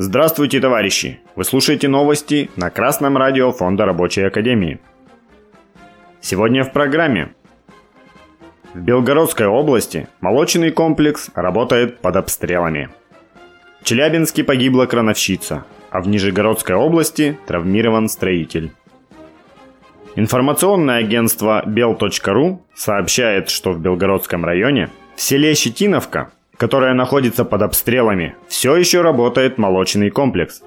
Здравствуйте, товарищи! Вы слушаете новости на Красном радио Фонда Рабочей Академии. Сегодня в программе. В Белгородской области молочный комплекс работает под обстрелами. В Челябинске погибла крановщица, а в Нижегородской области травмирован строитель. Информационное агентство bel.ru сообщает, что в Белгородском районе в селе Щетиновка которая находится под обстрелами, все еще работает молочный комплекс.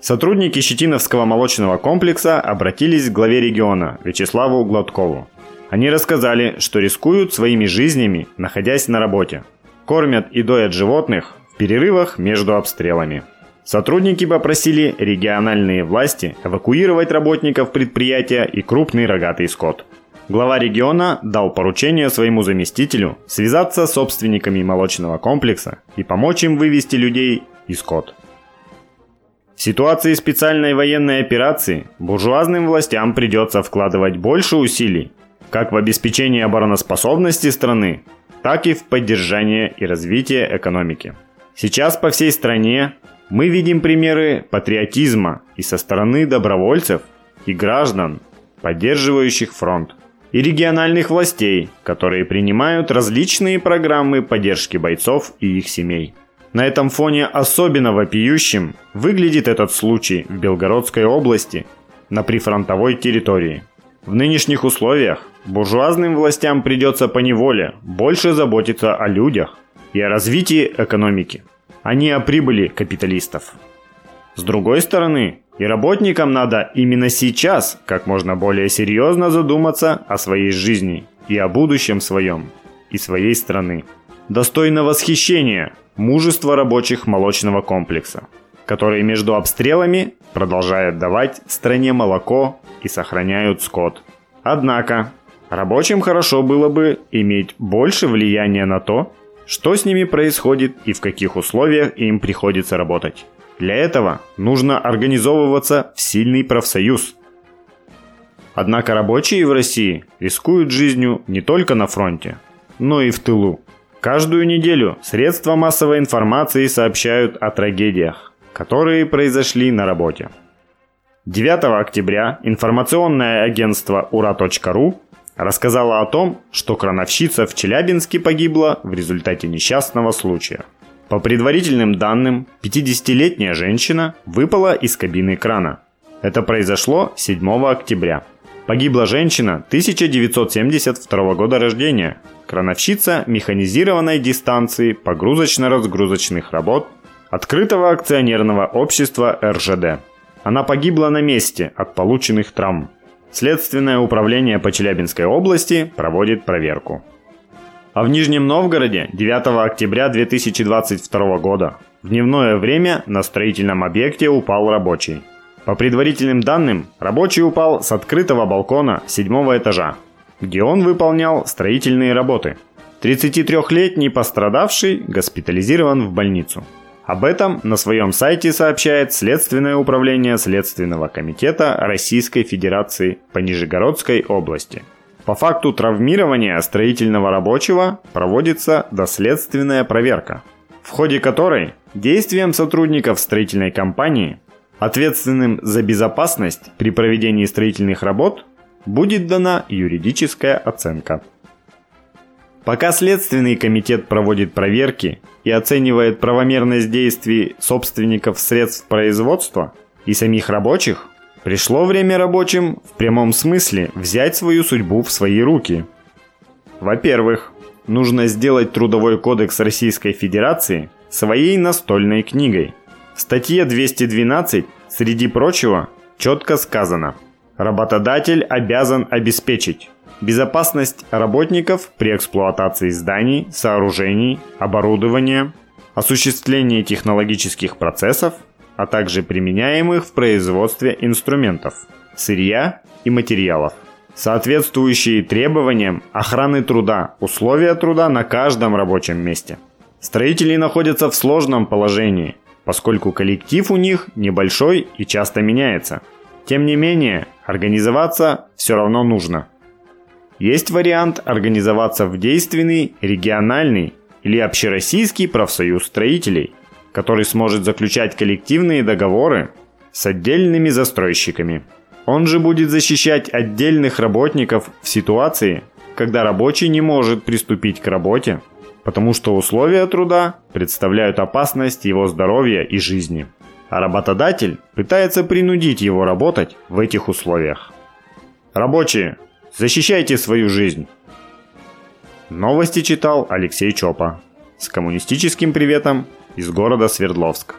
Сотрудники Щетиновского молочного комплекса обратились к главе региона Вячеславу Гладкову. Они рассказали, что рискуют своими жизнями, находясь на работе. Кормят и доят животных в перерывах между обстрелами. Сотрудники попросили региональные власти эвакуировать работников предприятия и крупный рогатый скот – Глава региона дал поручение своему заместителю связаться с собственниками молочного комплекса и помочь им вывести людей и скот. В ситуации специальной военной операции буржуазным властям придется вкладывать больше усилий как в обеспечение обороноспособности страны, так и в поддержание и развитие экономики. Сейчас по всей стране мы видим примеры патриотизма и со стороны добровольцев и граждан, поддерживающих фронт и региональных властей, которые принимают различные программы поддержки бойцов и их семей. На этом фоне особенно вопиющим выглядит этот случай в Белгородской области на прифронтовой территории. В нынешних условиях буржуазным властям придется по неволе больше заботиться о людях и о развитии экономики, а не о прибыли капиталистов. С другой стороны, и работникам надо именно сейчас как можно более серьезно задуматься о своей жизни и о будущем своем и своей страны. Достойно восхищения мужество рабочих молочного комплекса, которые между обстрелами продолжают давать стране молоко и сохраняют скот. Однако, рабочим хорошо было бы иметь больше влияния на то, что с ними происходит и в каких условиях им приходится работать. Для этого нужно организовываться в сильный профсоюз. Однако рабочие в России рискуют жизнью не только на фронте, но и в тылу. Каждую неделю средства массовой информации сообщают о трагедиях, которые произошли на работе. 9 октября информационное агентство ура.ру рассказало о том, что крановщица в Челябинске погибла в результате несчастного случая – по предварительным данным, 50-летняя женщина выпала из кабины крана. Это произошло 7 октября. Погибла женщина 1972 года рождения, крановщица механизированной дистанции погрузочно-разгрузочных работ открытого акционерного общества РЖД. Она погибла на месте от полученных травм. Следственное управление по Челябинской области проводит проверку. А в Нижнем Новгороде 9 октября 2022 года в дневное время на строительном объекте упал рабочий. По предварительным данным, рабочий упал с открытого балкона седьмого этажа, где он выполнял строительные работы. 33-летний пострадавший госпитализирован в больницу. Об этом на своем сайте сообщает Следственное управление Следственного комитета Российской Федерации по Нижегородской области – по факту травмирования строительного рабочего проводится доследственная проверка, в ходе которой действиям сотрудников строительной компании, ответственным за безопасность при проведении строительных работ, будет дана юридическая оценка. Пока Следственный комитет проводит проверки и оценивает правомерность действий собственников средств производства и самих рабочих, Пришло время рабочим в прямом смысле взять свою судьбу в свои руки. Во-первых, нужно сделать Трудовой кодекс Российской Федерации своей настольной книгой. В статье 212, среди прочего, четко сказано «Работодатель обязан обеспечить безопасность работников при эксплуатации зданий, сооружений, оборудования, осуществлении технологических процессов а также применяемых в производстве инструментов, сырья и материалов. Соответствующие требованиям охраны труда, условия труда на каждом рабочем месте. Строители находятся в сложном положении, поскольку коллектив у них небольшой и часто меняется. Тем не менее, организоваться все равно нужно. Есть вариант организоваться в действенный, региональный или общероссийский профсоюз строителей – который сможет заключать коллективные договоры с отдельными застройщиками. Он же будет защищать отдельных работников в ситуации, когда рабочий не может приступить к работе, потому что условия труда представляют опасность его здоровья и жизни. А работодатель пытается принудить его работать в этих условиях. Рабочие, защищайте свою жизнь. Новости читал Алексей Чопа. С коммунистическим приветом из города Свердловск.